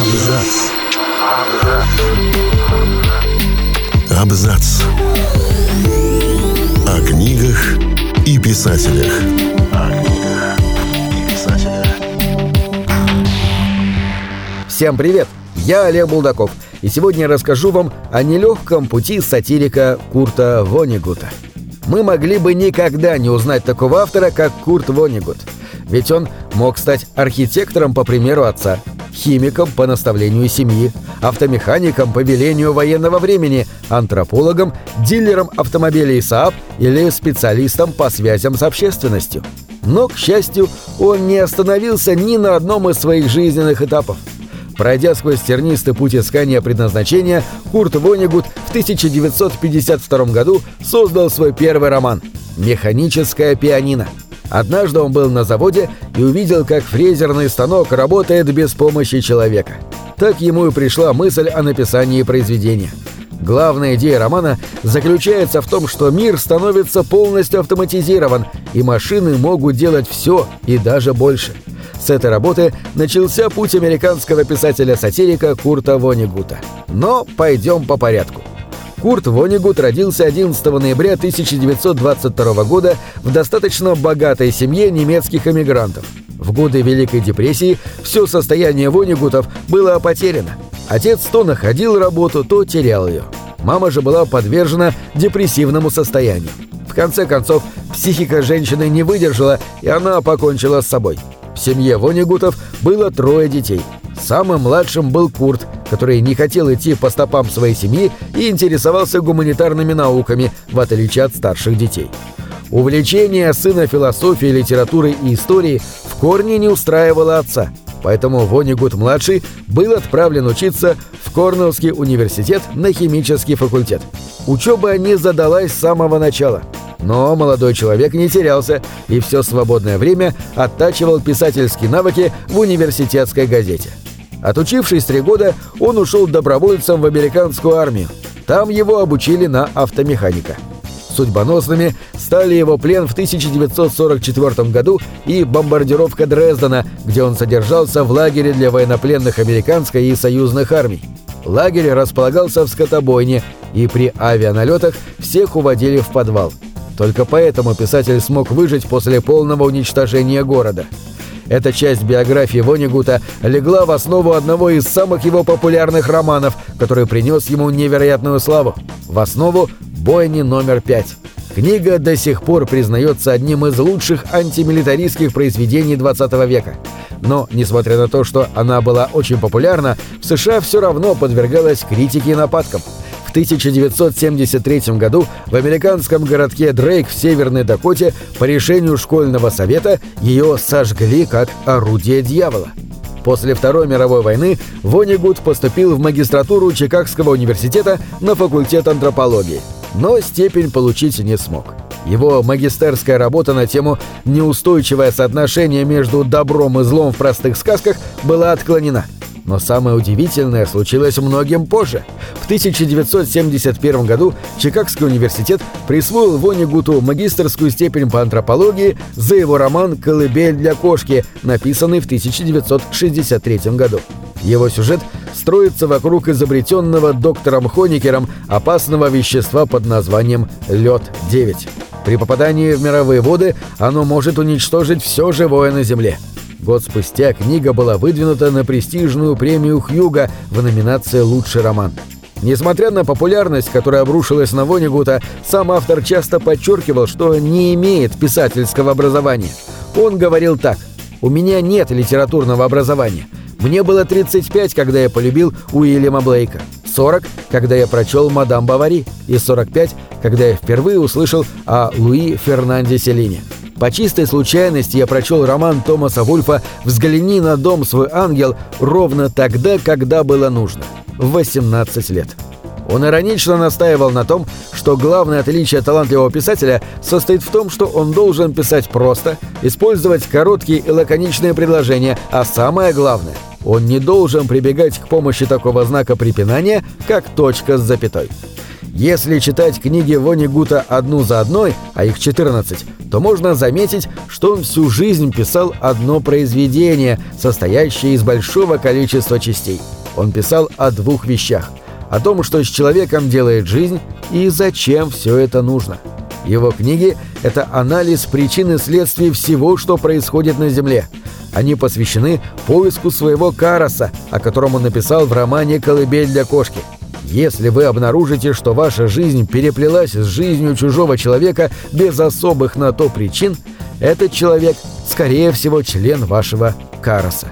Абзац. Абзац. О книгах и писателях. Всем привет! Я Олег Булдаков, и сегодня я расскажу вам о нелегком пути сатирика Курта Вонигута. Мы могли бы никогда не узнать такого автора, как Курт Вонигут. Ведь он мог стать архитектором по примеру отца, химиком по наставлению семьи, автомехаником по велению военного времени, антропологом, дилером автомобилей Saab или специалистом по связям с общественностью. Но, к счастью, он не остановился ни на одном из своих жизненных этапов. Пройдя сквозь тернистый путь искания предназначения, Курт Вонигут в 1952 году создал свой первый роман «Механическое пианино». Однажды он был на заводе и увидел, как фрезерный станок работает без помощи человека. Так ему и пришла мысль о написании произведения. Главная идея романа заключается в том, что мир становится полностью автоматизирован, и машины могут делать все и даже больше. С этой работы начался путь американского писателя-сатирика Курта Вонигута. Но пойдем по порядку. Курт Вонигут родился 11 ноября 1922 года в достаточно богатой семье немецких эмигрантов. В годы Великой депрессии все состояние Вонигутов было потеряно. Отец то находил работу, то терял ее. Мама же была подвержена депрессивному состоянию. В конце концов, психика женщины не выдержала, и она покончила с собой. В семье Вонигутов было трое детей. Самым младшим был Курт, который не хотел идти по стопам своей семьи и интересовался гуманитарными науками, в отличие от старших детей. Увлечение сына философией, литературой и историей в корне не устраивало отца, поэтому Вонигут-младший был отправлен учиться в Корнеллский университет на химический факультет. Учеба не задалась с самого начала – но молодой человек не терялся и все свободное время оттачивал писательские навыки в университетской газете. Отучившись три года, он ушел добровольцем в американскую армию. Там его обучили на автомеханика. Судьбоносными стали его плен в 1944 году и бомбардировка Дрездена, где он содержался в лагере для военнопленных американской и союзных армий. Лагерь располагался в скотобойне, и при авианалетах всех уводили в подвал – только поэтому писатель смог выжить после полного уничтожения города. Эта часть биографии Вонигута легла в основу одного из самых его популярных романов, который принес ему невероятную славу. В основу «Бойни номер пять». Книга до сих пор признается одним из лучших антимилитаристских произведений 20 века. Но, несмотря на то, что она была очень популярна, в США все равно подвергалась критике и нападкам – в 1973 году в американском городке Дрейк в Северной Дакоте по решению школьного совета ее сожгли как орудие дьявола. После Второй мировой войны Вонигуд поступил в магистратуру Чикагского университета на факультет антропологии, но степень получить не смог. Его магистерская работа на тему «Неустойчивое соотношение между добром и злом в простых сказках» была отклонена – но самое удивительное случилось многим позже. В 1971 году Чикагский университет присвоил Вонигуту магистрскую степень по антропологии за его роман «Колыбель для кошки», написанный в 1963 году. Его сюжет строится вокруг изобретенного доктором Хоникером опасного вещества под названием «Лед-9». При попадании в мировые воды оно может уничтожить все живое на Земле – Год спустя книга была выдвинута на престижную премию Хьюга в номинации «Лучший роман». Несмотря на популярность, которая обрушилась на Вонигута, сам автор часто подчеркивал, что не имеет писательского образования. Он говорил так «У меня нет литературного образования. Мне было 35, когда я полюбил Уильяма Блейка, 40, когда я прочел «Мадам Бавари», и 45, когда я впервые услышал о Луи Фернанде Селине. По чистой случайности я прочел роман Томаса Вульфа «Взгляни на дом свой ангел» ровно тогда, когда было нужно – в 18 лет. Он иронично настаивал на том, что главное отличие талантливого писателя состоит в том, что он должен писать просто, использовать короткие и лаконичные предложения, а самое главное – он не должен прибегать к помощи такого знака препинания, как точка с запятой. Если читать книги Вонигута одну за одной, а их 14, то можно заметить, что он всю жизнь писал одно произведение, состоящее из большого количества частей. Он писал о двух вещах. О том, что с человеком делает жизнь и зачем все это нужно. Его книги – это анализ причин и следствий всего, что происходит на Земле. Они посвящены поиску своего Караса, о котором он написал в романе «Колыбель для кошки». Если вы обнаружите, что ваша жизнь переплелась с жизнью чужого человека без особых на то причин, этот человек, скорее всего, член вашего Караса.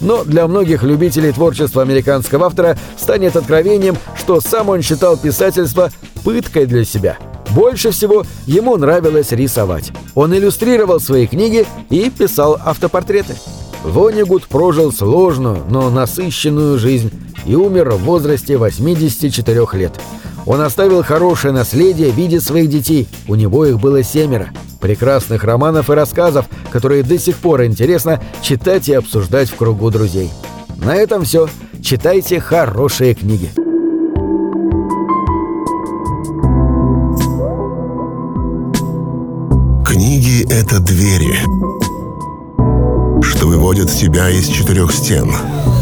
Но для многих любителей творчества американского автора станет откровением, что сам он считал писательство пыткой для себя. Больше всего ему нравилось рисовать. Он иллюстрировал свои книги и писал автопортреты. Вонигуд прожил сложную, но насыщенную жизнь и умер в возрасте 84 лет. Он оставил хорошее наследие в виде своих детей, у него их было семеро, прекрасных романов и рассказов, которые до сих пор интересно читать и обсуждать в кругу друзей. На этом все. Читайте хорошие книги. Книги — это двери, что выводят тебя из четырех стен —